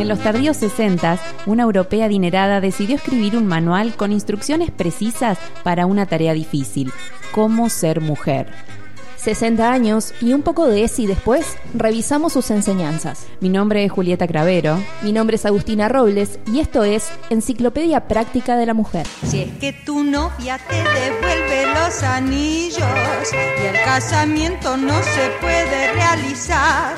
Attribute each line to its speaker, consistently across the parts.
Speaker 1: En los tardíos 60, una europea adinerada decidió escribir un manual con instrucciones precisas para una tarea difícil, cómo ser mujer.
Speaker 2: 60 años y un poco de ese y después, revisamos sus enseñanzas.
Speaker 1: Mi nombre es Julieta Cravero.
Speaker 2: Mi nombre es Agustina Robles y esto es Enciclopedia Práctica de la Mujer.
Speaker 3: Si es que tu novia te devuelve los anillos y el casamiento no se puede realizar,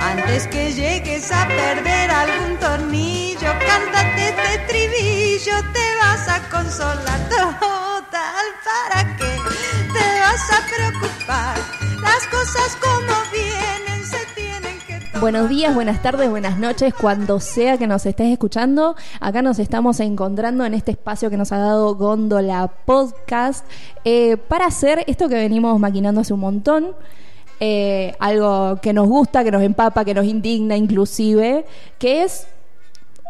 Speaker 3: antes que llegues a perder algún tornillo, cántate este trivillo, te vas a consolar preocupar. Las cosas como vienen se tienen que.
Speaker 2: Buenos días, buenas tardes, buenas noches, cuando sea que nos estés escuchando. Acá nos estamos encontrando en este espacio que nos ha dado Góndola Podcast eh, para hacer esto que venimos maquinando hace un montón. eh, algo que nos gusta, que nos empapa, que nos indigna inclusive, que es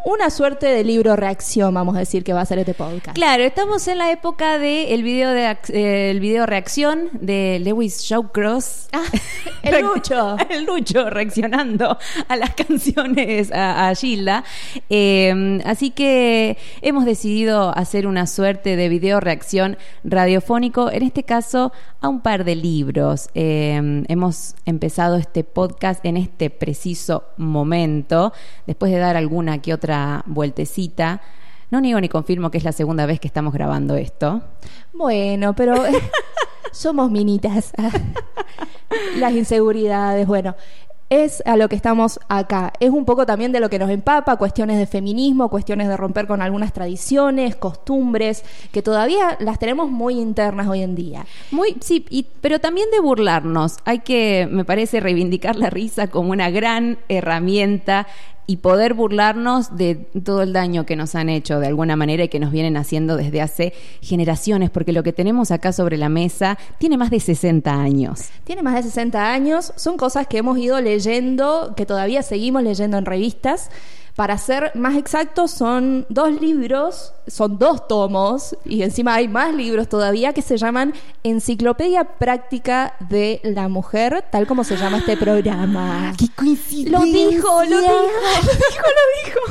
Speaker 2: una suerte de libro reacción, vamos a decir, que va a ser este podcast.
Speaker 1: Claro, estamos en la época del video de eh, el video reacción de Lewis Shawcross.
Speaker 2: Ah, el Lucho.
Speaker 1: el Lucho reaccionando a las canciones a, a Gilda. Eh, así que hemos decidido hacer una suerte de video reacción radiofónico, en este caso a un par de libros. Eh, hemos empezado este podcast en este preciso momento, después de dar alguna que otra vueltecita. No niego ni confirmo que es la segunda vez que estamos grabando esto.
Speaker 2: Bueno, pero somos minitas. Las inseguridades, bueno. Es a lo que estamos acá. Es un poco también de lo que nos empapa, cuestiones de feminismo, cuestiones de romper con algunas tradiciones, costumbres, que todavía las tenemos muy internas hoy en día.
Speaker 1: Muy, sí, y- pero también de burlarnos. Hay que, me parece, reivindicar la risa como una gran herramienta y poder burlarnos de todo el daño que nos han hecho de alguna manera y que nos vienen haciendo desde hace generaciones, porque lo que tenemos acá sobre la mesa tiene más de 60 años.
Speaker 2: Tiene más de 60 años, son cosas que hemos ido leyendo, que todavía seguimos leyendo en revistas. Para ser más exactos, son dos libros, son dos tomos, y encima hay más libros todavía que se llaman Enciclopedia Práctica de la Mujer, tal como se llama este programa.
Speaker 1: ¡Qué coincidencia!
Speaker 2: Lo dijo, lo dijo.
Speaker 1: lo dijo, lo dijo.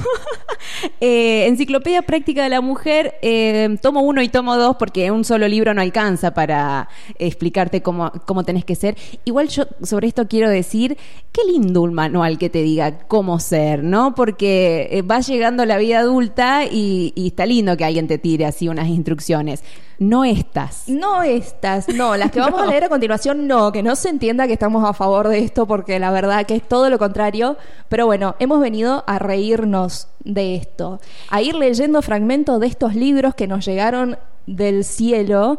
Speaker 1: Eh, Enciclopedia Práctica de la Mujer, eh, tomo uno y tomo dos porque un solo libro no alcanza para explicarte cómo, cómo tenés que ser. Igual yo sobre esto quiero decir, qué lindo un manual que te diga cómo ser, ¿no? Porque eh, vas llegando a la vida adulta y, y está lindo que alguien te tire así unas instrucciones. No estas.
Speaker 2: No estas, no, las que vamos a leer a continuación, no, que no se entienda que estamos a favor de esto, porque la verdad que es todo lo contrario. Pero bueno, hemos venido a reírnos de esto, a ir leyendo fragmentos de estos libros que nos llegaron del cielo,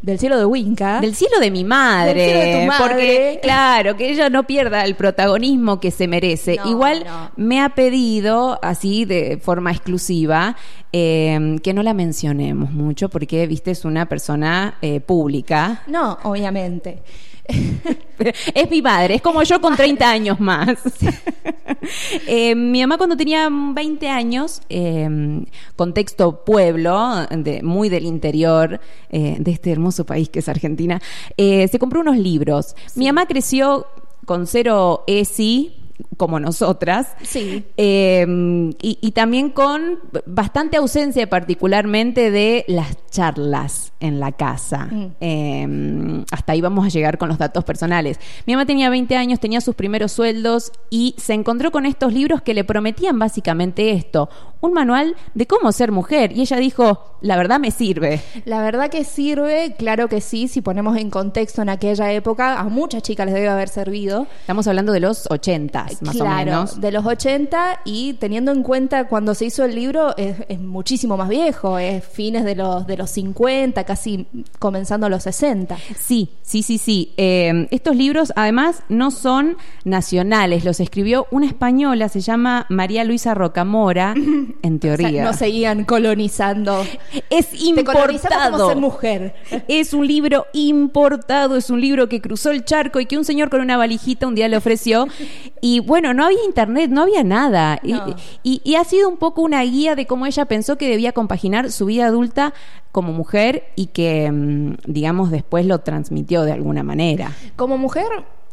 Speaker 2: del cielo de Winca.
Speaker 1: Del cielo de mi madre.
Speaker 2: Del cielo de tu madre.
Speaker 1: Porque, claro, que ella no pierda el protagonismo que se merece.
Speaker 2: No,
Speaker 1: Igual
Speaker 2: no.
Speaker 1: me ha pedido, así de forma exclusiva, eh, que no la mencionemos mucho, porque, viste, es una persona eh, pública.
Speaker 2: No, obviamente.
Speaker 1: Es mi madre, es como yo con 30 años más. Eh, mi mamá cuando tenía 20 años, eh, contexto pueblo, de, muy del interior eh, de este hermoso país que es Argentina, eh, se compró unos libros. Mi mamá creció con cero ESI, como nosotras.
Speaker 2: Sí.
Speaker 1: Eh, y, y también con bastante ausencia particularmente de las charlas en la casa.
Speaker 2: Mm.
Speaker 1: Eh, hasta ahí vamos a llegar con los datos personales. Mi mamá tenía 20 años, tenía sus primeros sueldos y se encontró con estos libros que le prometían básicamente esto, un manual de cómo ser mujer. Y ella dijo, la verdad me sirve.
Speaker 2: La verdad que sirve, claro que sí, si ponemos en contexto en aquella época, a muchas chicas les debe haber servido.
Speaker 1: Estamos hablando de los 80, más
Speaker 2: claro,
Speaker 1: o menos.
Speaker 2: de los 80 y teniendo en cuenta cuando se hizo el libro es, es muchísimo más viejo, es fines de los, de los 50, casi comenzando los 60.
Speaker 1: Sí, sí, sí, sí. Eh, estos libros además no son nacionales, los escribió una española, se llama María Luisa Rocamora, en
Speaker 2: O
Speaker 1: teoría.
Speaker 2: sea, no seguían colonizando.
Speaker 1: Es
Speaker 2: colonizamos como ser
Speaker 1: importado.
Speaker 2: mujer.
Speaker 1: Es un libro importado, es un libro que cruzó el charco y que un señor con una valijita un día le ofreció. Y bueno, no había internet, no había nada. Y-
Speaker 2: No.
Speaker 1: Y, y ha sido un poco una guía de cómo ella pensó que debía compaginar su vida adulta como mujer y que, mm, digamos, después lo transmitió de alguna manera.
Speaker 2: Como mujer,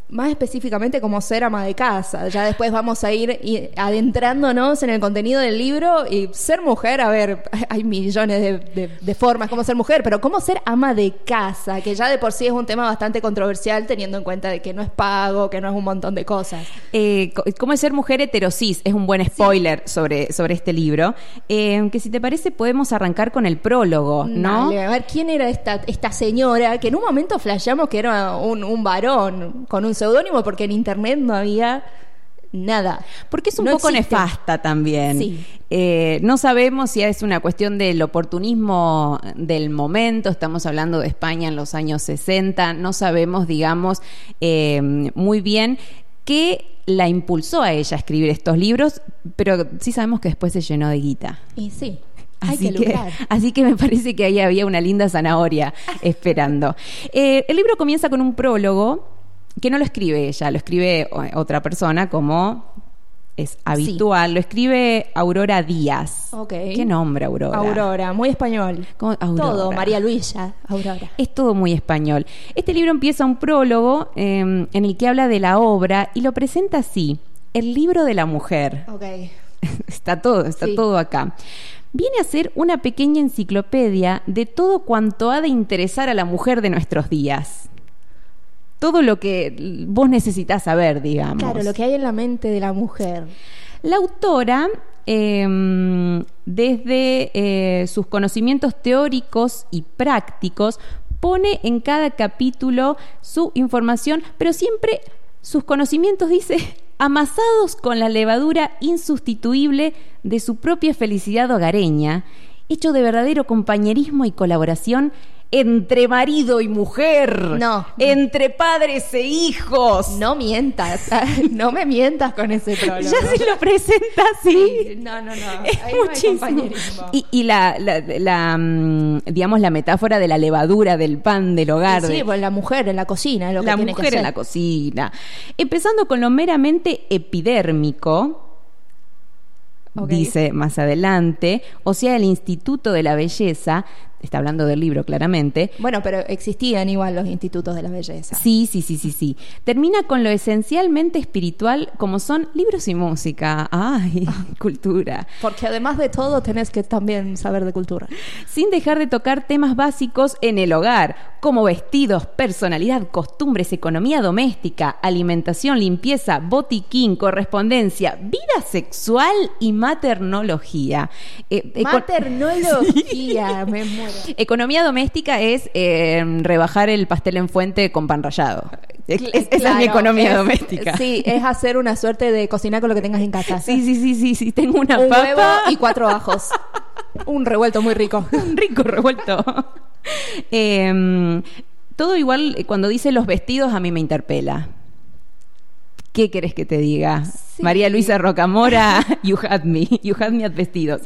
Speaker 2: más específicamente como ser ama de casa. Ya después vamos a ir adentrándonos en el contenido del libro y ser mujer, a ver, hay millones de, de- de formas como ser mujer, pero cómo ser ama de casa, que ya de por sí es un tema bastante controversial teniendo en cuenta de que no es pago, que no es un montón de cosas.
Speaker 1: Eh, ¿Cómo es ser mujer heterosis? Es un buen spoiler sobre, sobre este libro. Eh, que si te parece podemos arrancar con el prólogo, ¿no?
Speaker 2: Dale, a ver, ¿quién era esta, esta señora? Que en un momento flasheamos que era un, un varón con un seudónimo porque en internet no había nada.
Speaker 1: Porque es un
Speaker 2: No
Speaker 1: poco
Speaker 2: existe.
Speaker 1: nefasta también.
Speaker 2: Sí.
Speaker 1: Eh, no sabemos si es una cuestión del oportunismo del momento, estamos hablando de España en los años 60, no sabemos, digamos, eh, muy bien qué la impulsó a ella a escribir estos libros, pero sí sabemos que después se llenó de guita.
Speaker 2: Y sí, hay
Speaker 1: Así
Speaker 2: que
Speaker 1: que,
Speaker 2: lucrar.
Speaker 1: así que me parece que ahí había una linda zanahoria esperando. Eh, el libro comienza con un prólogo que no lo escribe ella, lo escribe otra persona como es habitual, lo escribe Aurora Díaz.
Speaker 2: Ok.
Speaker 1: ¿Qué nombre, Aurora?
Speaker 2: Aurora, muy español.
Speaker 1: ¿Cómo? Aurora.
Speaker 2: Todo, María Luisa, Aurora.
Speaker 1: Es todo muy español. Este libro empieza un prólogo eh, en el que habla de la obra y lo presenta así: el libro de la mujer.
Speaker 2: Ok.
Speaker 1: está todo, está
Speaker 2: Sí.
Speaker 1: todo acá. Viene a ser una pequeña enciclopedia de todo cuanto ha de interesar a la mujer de nuestros días. Todo lo que vos necesitas saber, digamos.
Speaker 2: Claro, lo que hay en la mente de la mujer.
Speaker 1: La autora, eh, desde eh, sus conocimientos teóricos y prácticos, pone en cada capítulo su información, pero siempre sus conocimientos, dice, amasados con la levadura insustituible de su propia felicidad hogareña, hecho de verdadero compañerismo y colaboración entre marido y mujer,
Speaker 2: No.
Speaker 1: entre padres e hijos.
Speaker 2: No mientas, no me mientas con ese prólogo.
Speaker 1: Ya se lo presenta así.
Speaker 2: No, no, no.
Speaker 1: Es
Speaker 2: Ahí no hay
Speaker 1: muchísimo.
Speaker 2: compañerismo.
Speaker 1: Y, y la, la- la, mm, digamos, la metáfora de la levadura del pan del hogar.
Speaker 2: Sí,
Speaker 1: de-
Speaker 2: pues la mujer en la cocina, es lo que
Speaker 1: la
Speaker 2: tiene que
Speaker 1: mujer en la cocina. Empezando con lo meramente epidérmico, dice más adelante, o sea, el Instituto de la Belleza, está hablando del libro claramente,
Speaker 2: Bueno, pero existían igual los institutos de la belleza.
Speaker 1: Sí, sí, sí, sí, sí. Termina con lo esencialmente espiritual como son libros y música. Ay, cultura.
Speaker 2: Porque además de todo tenés que también saber de cultura.
Speaker 1: Sin dejar de tocar temas básicos en el hogar, como vestidos, personalidad, costumbres, economía doméstica, alimentación, limpieza, botiquín, correspondencia, vida sexual y maternología. Eh, eco-
Speaker 2: Maternología, me muero.
Speaker 1: Economía doméstica es eh, rebajar el pastel en fuente con pan rallado. Es- es- esa es mi
Speaker 2: Claro,
Speaker 1: economía
Speaker 2: es-
Speaker 1: doméstica.
Speaker 2: Sí, es hacer una suerte de cocinar con lo que tengas en casa.
Speaker 1: Sí, sí, sí, sí, sí. Tengo una
Speaker 2: Un
Speaker 1: papa
Speaker 2: huevo y cuatro ajos. Un revuelto muy rico.
Speaker 1: un rico revuelto. Eh, todo igual, eh, cuando dice los vestidos, a mí me interpela. ¿Qué querés que te diga?
Speaker 2: Sí.
Speaker 1: María Luisa Rocamora, you had me, you had me at vestidos.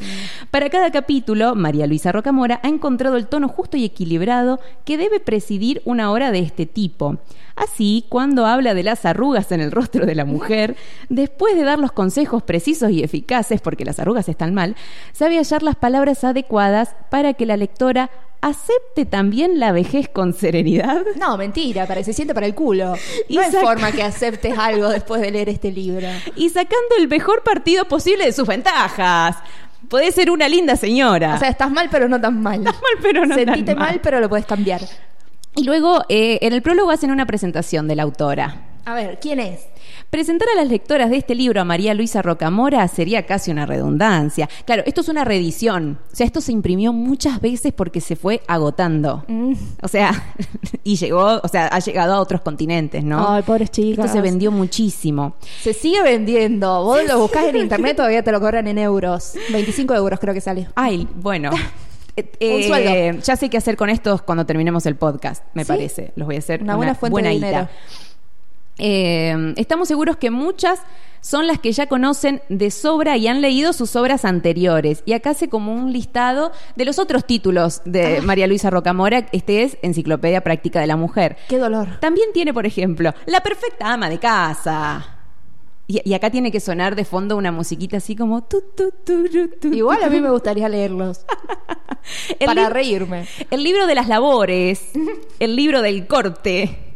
Speaker 1: Para cada capítulo, María Luisa Rocamora ha encontrado el tono justo y equilibrado que debe presidir una hora de este tipo. Así, cuando habla de las arrugas en el rostro de la mujer, después de dar los consejos precisos y eficaces, porque las arrugas están mal, sabe hallar las palabras adecuadas para que la lectora acepte también la vejez con serenidad.
Speaker 2: No, mentira, para, se siente para el culo.
Speaker 1: Y
Speaker 2: No hay forma que aceptes algo después de leer este libro.
Speaker 1: y sacando el mejor partido posible de sus ventajas. Puede ser una linda señora.
Speaker 2: O sea, estás mal, pero no tan mal.
Speaker 1: Estás mal, pero no tan
Speaker 2: Sentite
Speaker 1: mal.
Speaker 2: mal, pero lo puedes cambiar.
Speaker 1: y luego, eh, en el prólogo hacen una presentación de la autora.
Speaker 2: A ver, ¿quién es?
Speaker 1: Presentar a las lectoras de este libro a María Luisa Rocamora sería casi una redundancia. Claro, esto es una reedición. O sea, esto se imprimió muchas veces porque se fue agotando.
Speaker 2: Mm.
Speaker 1: O sea, y llegó, o sea, ha llegado a otros continentes, ¿no?
Speaker 2: Ay, pobres chicas.
Speaker 1: Esto se vendió muchísimo.
Speaker 2: Se sigue vendiendo. Vos lo buscás en internet, todavía te lo cobran en euros. 25 euros creo que sale.
Speaker 1: Ay, bueno. Eh, eh,
Speaker 2: sueldo.
Speaker 1: Ya sé qué hacer con estos cuando terminemos el podcast, me
Speaker 2: ¿Sí?
Speaker 1: parece. Los voy a hacer
Speaker 2: Una buena fuente de
Speaker 1: guita.
Speaker 2: dinero.
Speaker 1: Eh, estamos seguros que muchas son las que ya conocen de sobra y han leído sus obras anteriores. Y acá hace como un listado de los otros títulos de María Luisa Rocamora. Este es Enciclopedia Práctica de la Mujer.
Speaker 2: Qué dolor.
Speaker 1: También tiene, por ejemplo, La perfecta ama de casa. Y, y acá tiene que sonar de fondo una musiquita así como... tu, tu, tu,
Speaker 2: Igual a mí me gustaría leerlos. Para reírme.
Speaker 1: El libro de las labores, el libro del corte,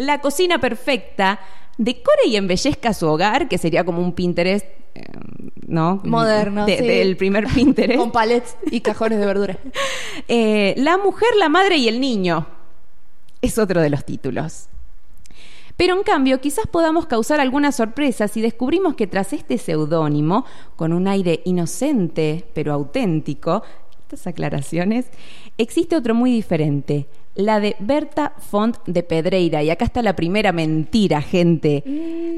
Speaker 1: la cocina perfecta, decore y embellezca su hogar, que sería como un Pinterest, eh, ¿no?
Speaker 2: Moderno.
Speaker 1: De-
Speaker 2: sí.
Speaker 1: Del primer Pinterest.
Speaker 2: Con palets y cajones de verduras.
Speaker 1: Eh, la mujer, la madre y el niño. Es otro de los títulos. Pero en cambio, quizás podamos causar alguna sorpresa si descubrimos que tras este seudónimo, con un aire inocente pero auténtico, estas aclaraciones, existe otro muy diferente, la de Berta Font de Pedreira. Y acá está la primera mentira, gente.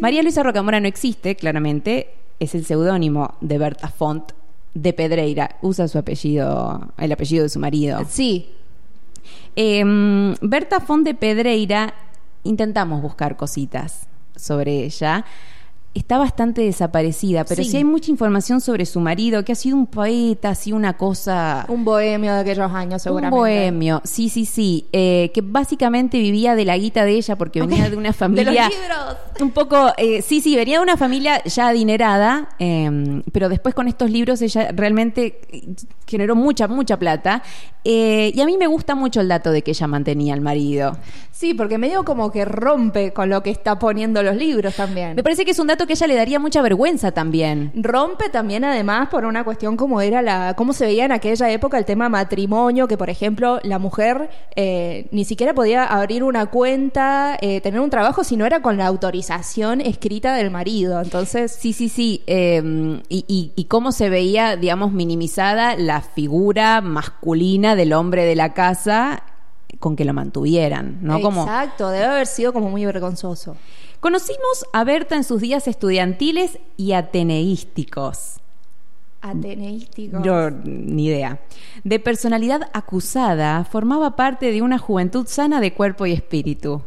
Speaker 1: María Luisa Rocamora no existe, claramente, es el seudónimo de Berta Font de Pedreira. Usa su apellido, el apellido de su marido.
Speaker 2: Sí.
Speaker 1: Eh, Berta Font de Pedreira, intentamos buscar cositas sobre ella. Está bastante desaparecida, pero sí.
Speaker 2: Sí.
Speaker 1: hay mucha información sobre su marido, que ha sido un poeta, así una cosa...
Speaker 2: Un bohemio de aquellos años,
Speaker 1: Un
Speaker 2: seguramente.
Speaker 1: bohemio, sí, sí, sí, eh, que básicamente vivía de la guita de ella porque venía de una familia...
Speaker 2: De los libros.
Speaker 1: Un poco, eh, sí, sí, venía de una familia ya adinerada, eh, pero después con estos libros ella realmente eh, generó mucha, mucha plata. Y a mí me gusta mucho el dato de que ella mantenía al marido.
Speaker 2: Sí, porque medio como que rompe con lo que está poniendo los libros también.
Speaker 1: Me parece que es un dato que ella le daría mucha vergüenza también.
Speaker 2: Rompe también además por una cuestión como era la, cómo se veía en aquella época el tema matrimonio, que por ejemplo la mujer eh, ni siquiera podía abrir una cuenta, eh, tener un trabajo si no era con la autorización escrita del marido. Entonces,
Speaker 1: Sí, sí, sí. eh, y, y- y cómo se veía, digamos, minimizada la figura masculina del hombre de la casa con que lo mantuvieran, ¿no? Como
Speaker 2: exacto, debe haber sido como muy vergonzoso.
Speaker 1: Conocimos a Berta en sus días estudiantiles y ateneísticos.
Speaker 2: Ateneístico.
Speaker 1: Yo ni idea. De personalidad acusada, formaba parte de una juventud sana de cuerpo y espíritu,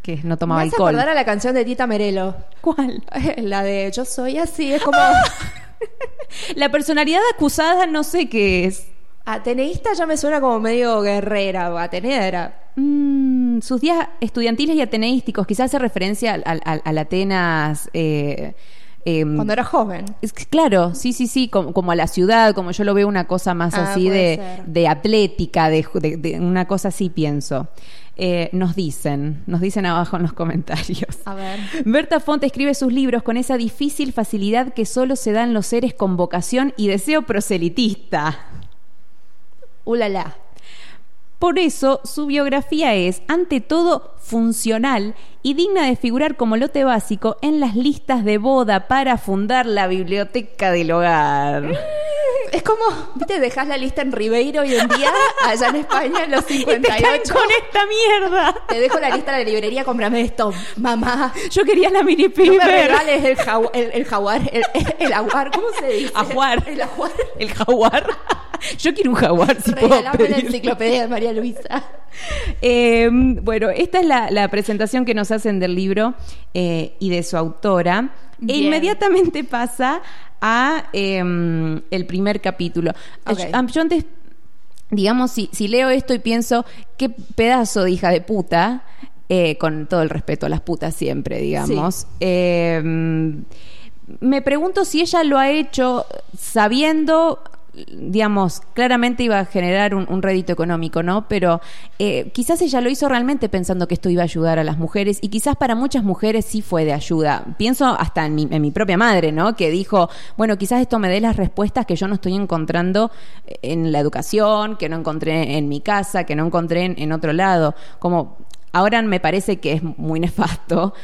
Speaker 1: que no tomaba
Speaker 2: Me
Speaker 1: alcohol.
Speaker 2: acordar a la canción de Tita Merelo.
Speaker 1: ¿Cuál?
Speaker 2: La de Yo soy así, es como
Speaker 1: La personalidad acusada no sé qué es.
Speaker 2: ateneísta ya me suena como medio guerrera o atenea era.
Speaker 1: Mm, sus días estudiantiles y ateneísticos, quizás hace referencia al, al- al- al Atenas. eh, em,
Speaker 2: Cuando era joven.
Speaker 1: es claro, sí, sí, sí, como, como a la ciudad, como yo lo veo una cosa más
Speaker 2: Ah,
Speaker 1: así de, de atlética, de, de- de una cosa así pienso. Eh, nos dicen, nos dicen abajo en los comentarios.
Speaker 2: A ver.
Speaker 1: Berta Font escribe sus libros con esa difícil facilidad que solo se da en los seres con vocación y deseo proselitista.
Speaker 2: Ulala.
Speaker 1: Por eso, su biografía es, ante todo, funcional y digna de figurar como lote básico en las listas de boda para fundar la biblioteca del hogar.
Speaker 2: Es como, viste, dejas la lista en Ribeiro hoy en día, allá en España, en los
Speaker 1: Y te están
Speaker 2: 58.
Speaker 1: con esta mierda.
Speaker 2: Te dejo la lista de la librería, cómprame esto. Mamá,
Speaker 1: Yo quería la mini
Speaker 2: no me
Speaker 1: piper.
Speaker 2: regales el, el, el jaguar, el, el aguar, ¿cómo se dice?
Speaker 1: Ajuar.
Speaker 2: El ajuar.
Speaker 1: El jaguar. Yo quiero un jaguar, si puedo
Speaker 2: la enciclopedia de María Luisa.
Speaker 1: Eh, bueno, esta es la, la presentación que nos hacen del libro eh, y de su autora. E inmediatamente pasa a eh, el primer capítulo.
Speaker 2: Ok.
Speaker 1: Yo, ah, yo antes, digamos, si, si leo esto y pienso, qué pedazo de hija de puta, eh, con todo el respeto a las putas siempre, digamos. Eh, me pregunto si ella lo ha hecho sabiendo digamos, claramente iba a generar un, rédito económico, ¿no? Pero eh, quizás ella lo hizo realmente pensando que esto iba a ayudar a las mujeres y quizás para muchas mujeres sí fue de ayuda. Pienso hasta en mi, en mi propia madre, ¿no? Que dijo, bueno, quizás esto me dé las respuestas que yo no estoy encontrando en la educación, que no encontré en mi casa, que no encontré en, en otro lado. Como ahora me parece que es muy nefasto.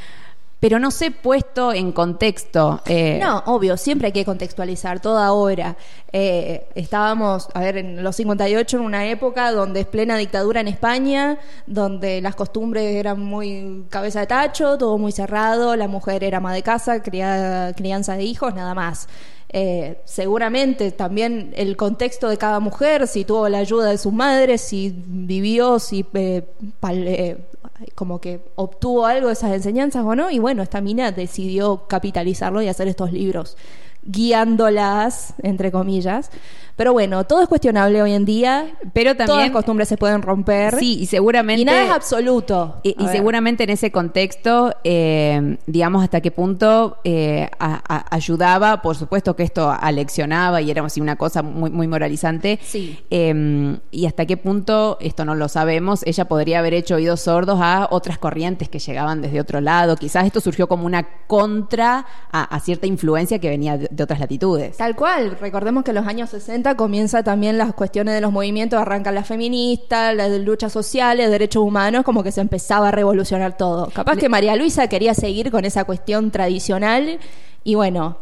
Speaker 1: Pero no sé puesto en contexto. eh,
Speaker 2: No, obvio, siempre hay que contextualizar toda obra. Eh, estábamos, a ver, en los 58 en una época donde es plena dictadura en España, donde las costumbres eran muy cabeza de tacho, todo muy cerrado, la mujer era ama de casa, criada, crianza de hijos, nada más. Eh, seguramente también el contexto de cada mujer, si tuvo la ayuda de sus madres, si vivió, si eh, eh, como que obtuvo algo de esas enseñanzas o no, y bueno, esta mina decidió capitalizarlo y hacer estos libros, guiándolas, entre comillas. Pero bueno, todo es cuestionable hoy en día.
Speaker 1: Pero
Speaker 2: Todas
Speaker 1: también...
Speaker 2: las costumbres se pueden romper.
Speaker 1: Sí, y seguramente...
Speaker 2: Y nada es absoluto.
Speaker 1: Y, seguramente en ese contexto, eh, digamos, hasta qué punto eh, a- a- ayudaba, por supuesto que esto aleccionaba y era así una cosa muy, muy moralizante.
Speaker 2: Sí.
Speaker 1: Eh, y hasta qué punto, esto no lo sabemos, ella podría haber hecho oídos sordos a otras corrientes que llegaban desde otro lado. Quizás esto surgió como una contra a, a cierta influencia que venía de, de otras latitudes.
Speaker 2: Tal cual, recordemos que en los años 60 comienza también las cuestiones de los movimientos, arrancan las feministas, las luchas sociales, derechos humanos, como que se empezaba a revolucionar todo. Capaz que María Luisa quería seguir con esa cuestión tradicional y bueno,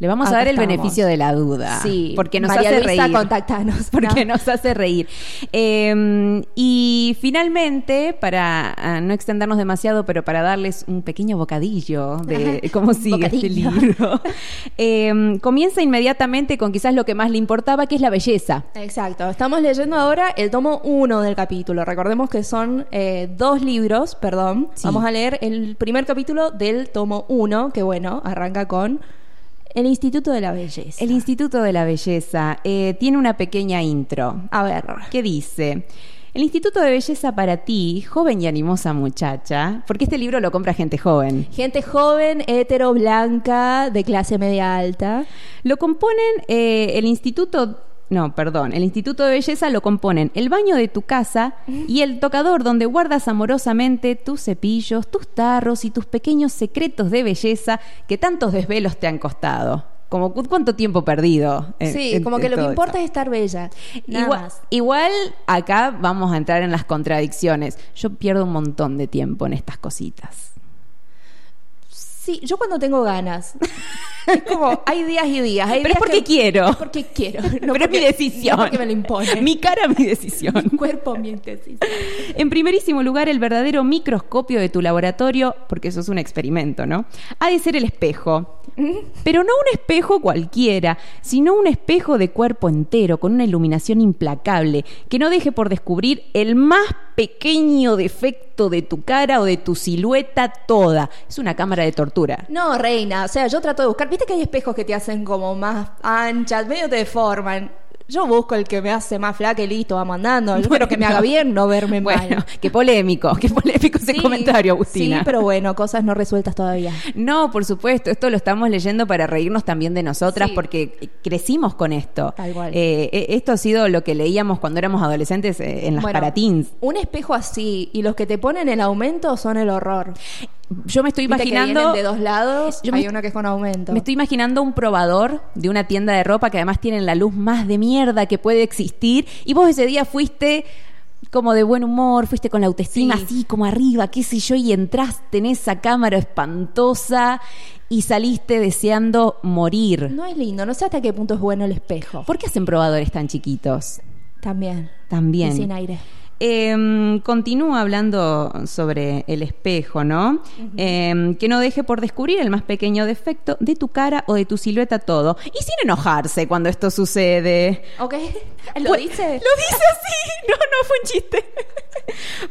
Speaker 1: Le vamos a dar el
Speaker 2: estamos.
Speaker 1: beneficio de la duda.
Speaker 2: Sí,
Speaker 1: Porque nos
Speaker 2: María
Speaker 1: hace
Speaker 2: Luisa,
Speaker 1: reír.
Speaker 2: contactanos.
Speaker 1: Porque
Speaker 2: No.
Speaker 1: nos hace reír. Eh, y finalmente, para ah, no extendernos demasiado, pero para darles un pequeño bocadillo de cómo sigue este libro, eh, comienza inmediatamente con quizás lo que más le importaba, que es la belleza.
Speaker 2: Exacto, estamos leyendo ahora el tomo 1 del capítulo. Recordemos que son eh, dos libros, perdón.
Speaker 1: Sí.
Speaker 2: Vamos a leer el primer capítulo del tomo 1, que bueno, arranca con el Instituto de la Belleza.
Speaker 1: El Instituto de la Belleza eh, tiene una pequeña intro.
Speaker 2: A ver,
Speaker 1: ¿Qué dice? El Instituto de Belleza para ti, joven y animosa muchacha, porque este libro lo compra gente joven.
Speaker 2: gente joven, hetero, blanca, de clase media alta.
Speaker 1: Lo componen eh, el Instituto, no, perdón, el Instituto de Belleza lo componen el baño de tu casa y el tocador donde guardas amorosamente tus cepillos, tus tarros y tus pequeños secretos de belleza que tantos desvelos te han costado. Como cu- cuánto tiempo perdido. en-
Speaker 2: sí,
Speaker 1: en-
Speaker 2: como que lo que importa
Speaker 1: esto.
Speaker 2: es estar bella. Nada
Speaker 1: Igual,
Speaker 2: más.
Speaker 1: igual acá vamos a entrar en las contradicciones. Yo pierdo un montón de tiempo en estas cositas.
Speaker 2: Sí, yo cuando tengo ganas. es como, hay días y días. Hay
Speaker 1: Pero
Speaker 2: días
Speaker 1: es porque
Speaker 2: que-
Speaker 1: quiero.
Speaker 2: Es porque quiero. no
Speaker 1: Pero es mi decisión.
Speaker 2: no porque me lo impone.
Speaker 1: Mi cara, mi decisión.
Speaker 2: Mi cuerpo, mi decisión.
Speaker 1: En primerísimo lugar, el verdadero microscopio de tu laboratorio, porque eso es un experimento, ¿no? Ha de ser el espejo. Pero no un espejo cualquiera, sino un espejo de cuerpo entero, con una iluminación implacable, que no deje por descubrir el más pequeño defecto de tu cara o de tu silueta toda. Es una cámara de tortura.
Speaker 2: No, reina, o sea, yo trato de buscar, viste que hay espejos que te hacen como más anchas, medio te deforman. Yo busco el que me hace más flaca y listo, vamos andando. Yo quiero que me haga bien, no verme
Speaker 1: Bueno,
Speaker 2: mal.
Speaker 1: qué polémico, qué polémico ese
Speaker 2: Sí,
Speaker 1: comentario, Agustina.
Speaker 2: Sí, pero bueno, cosas no resueltas todavía.
Speaker 1: No, por supuesto, esto lo estamos leyendo para reírnos también de nosotras
Speaker 2: Sí.
Speaker 1: porque crecimos con esto.
Speaker 2: Tal cual.
Speaker 1: Eh, eh, esto ha sido lo que leíamos cuando éramos adolescentes eh, en las
Speaker 2: Bueno,
Speaker 1: paratins.
Speaker 2: Un espejo así y los que te ponen el aumento son el horror.
Speaker 1: Yo me estoy imaginando
Speaker 2: de dos lados,
Speaker 1: Yo me-
Speaker 2: hay uno que es con aumento.
Speaker 1: me estoy imaginando un probador de una tienda de ropa que además tienen la luz más de mierda que puede existir y vos ese día fuiste como de buen humor, fuiste con la autoestima
Speaker 2: Sí.
Speaker 1: así como arriba, qué sé yo, y entraste en esa cámara espantosa y saliste deseando morir.
Speaker 2: No es lindo, no sé hasta qué punto es bueno el espejo.
Speaker 1: ¿Por qué hacen probadores tan chiquitos?
Speaker 2: También.
Speaker 1: También.
Speaker 2: Y sin aire.
Speaker 1: Eh, continúa hablando sobre el espejo, ¿no? Eh, que no deje por descubrir el más pequeño defecto de tu cara o de tu silueta todo. Y sin enojarse cuando esto sucede.
Speaker 2: ¿Ok? ¿Lo
Speaker 1: Pues-
Speaker 2: dice?
Speaker 1: Lo dice así. No, no fue un chiste.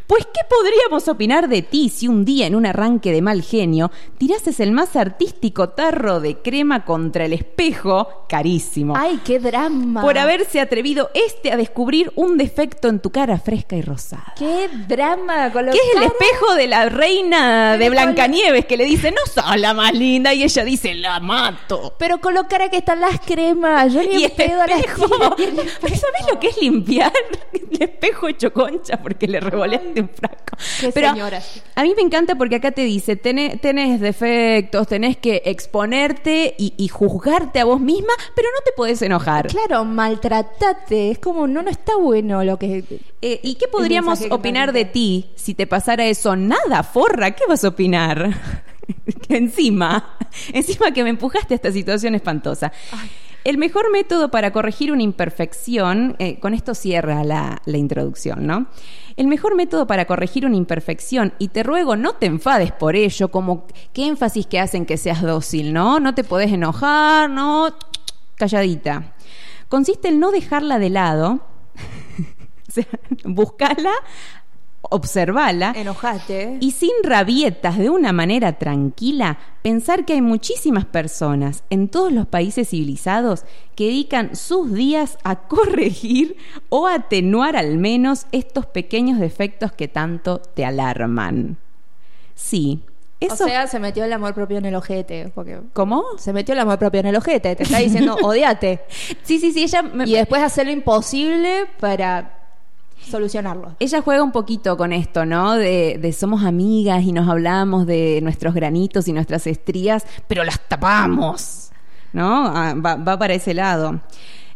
Speaker 1: Pues, ¿qué podríamos opinar de ti si un día en un arranque de mal genio tirases el más artístico tarro de crema contra el espejo, carísimo,
Speaker 2: ¡Ay, qué drama!
Speaker 1: por haberse atrevido este a descubrir un defecto en tu cara fresca y rosada?
Speaker 2: ¡Qué drama! Con
Speaker 1: ¿Qué es el espejo de la reina de Blancanieves que le dice, no sos la más linda? Y ella dice, la mato.
Speaker 2: Pero con lo cara que están las cremas. Yo ni
Speaker 1: Y el
Speaker 2: pedo tiro.
Speaker 1: ¿Pero sabés lo que es limpiar el espejo hecho concha porque le revoleaste un frasco?
Speaker 2: Qué
Speaker 1: Pero
Speaker 2: señora.
Speaker 1: a mí me encanta porque acá te dice, tenés, tenés defectos, tenés que exponerte y, y juzgarte a vos misma, pero no te podés enojar.
Speaker 2: Claro, maltratate. Es como, no, no está bueno lo que...
Speaker 1: Eh, ¿Y qué podríamos opinar de ti si te pasara eso? Nada, forra, ¿qué vas a opinar? Encima, encima que me empujaste a esta situación espantosa. El mejor método para corregir una imperfección, eh, con esto cierra la, la introducción, ¿no? El mejor método para corregir una imperfección, y te ruego no te enfades por ello, como qué énfasis que hacen que seas dócil, ¿no? No te podés enojar, ¿no? Calladita. Consiste en no dejarla de lado, o sea, buscala observala.
Speaker 2: Enojate.
Speaker 1: Y sin rabietas, de una manera tranquila, pensar que hay muchísimas personas en todos los países civilizados que dedican sus días a corregir o atenuar al menos estos pequeños defectos que tanto te alarman. Sí, eso...
Speaker 2: O sea, se metió el amor propio en el ojete. Porque
Speaker 1: ¿Cómo?
Speaker 2: se metió el amor propio en el ojete. Te está diciendo, odiate.
Speaker 1: Sí, sí, sí, ella... me-
Speaker 2: Y después hacer lo imposible para solucionarlo.
Speaker 1: Ella juega un poquito con esto, ¿no? De, somos amigas y nos hablamos de nuestros granitos y nuestras estrías, pero las tapamos, ¿no? Ah, va, para ese lado.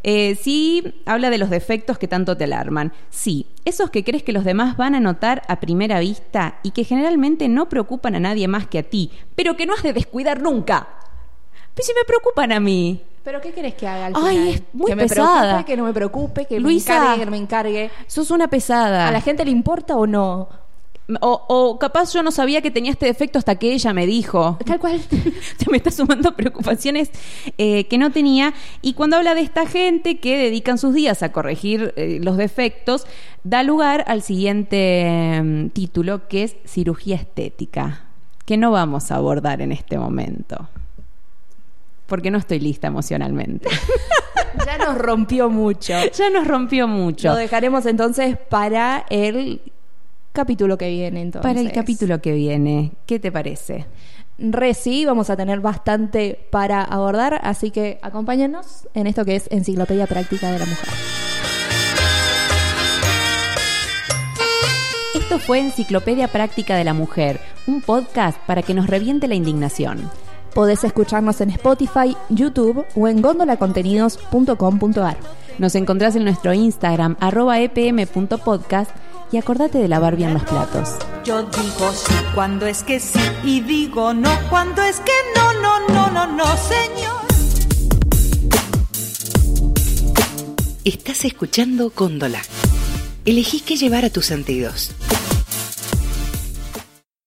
Speaker 1: Eh, sí, habla de los defectos que tanto te alarman. Sí, esos que crees que los demás van a notar a primera vista y que generalmente no preocupan a nadie más que a ti, pero que no has de descuidar nunca. Pero si me preocupan a mí.
Speaker 2: ¿Pero qué querés que haga al
Speaker 1: Ay,
Speaker 2: final?
Speaker 1: es muy
Speaker 2: que me
Speaker 1: pesada.
Speaker 2: preocupe, que no me preocupe, que
Speaker 1: Luisa.
Speaker 2: me encargue, que me encargue.
Speaker 1: Sos una pesada.
Speaker 2: ¿A la gente le importa o no?
Speaker 1: O, o capaz yo no sabía que tenía este defecto hasta que ella me dijo.
Speaker 2: Tal cual.
Speaker 1: Se me está sumando preocupaciones eh, que no tenía. Y cuando habla de esta gente que dedican sus días a corregir eh, los defectos, da lugar al siguiente mm, título, que es cirugía estética, que no vamos a abordar en este momento. Porque no estoy lista emocionalmente.
Speaker 2: ya nos rompió mucho.
Speaker 1: ya nos rompió mucho.
Speaker 2: Lo dejaremos entonces para el capítulo que viene. Entonces.
Speaker 1: Para el capítulo que viene, ¿qué te parece?
Speaker 2: Re sí, vamos a tener bastante para abordar, así que acompáñenos en esto que es Enciclopedia Práctica de la Mujer.
Speaker 1: Esto fue Enciclopedia Práctica de la Mujer, un podcast para que nos reviente la indignación.
Speaker 2: Podés escucharnos en Spotify, YouTube o en gondolacontenidos.com.ar.
Speaker 1: Nos encontrás en nuestro Instagram, arroba epm.podcast y acordate de lavar bien los platos.
Speaker 3: Yo digo sí cuando es que sí y digo no cuando es que no, no, no, no, no, señor.
Speaker 4: Estás escuchando Góndola. Elegí qué llevar a tus sentidos.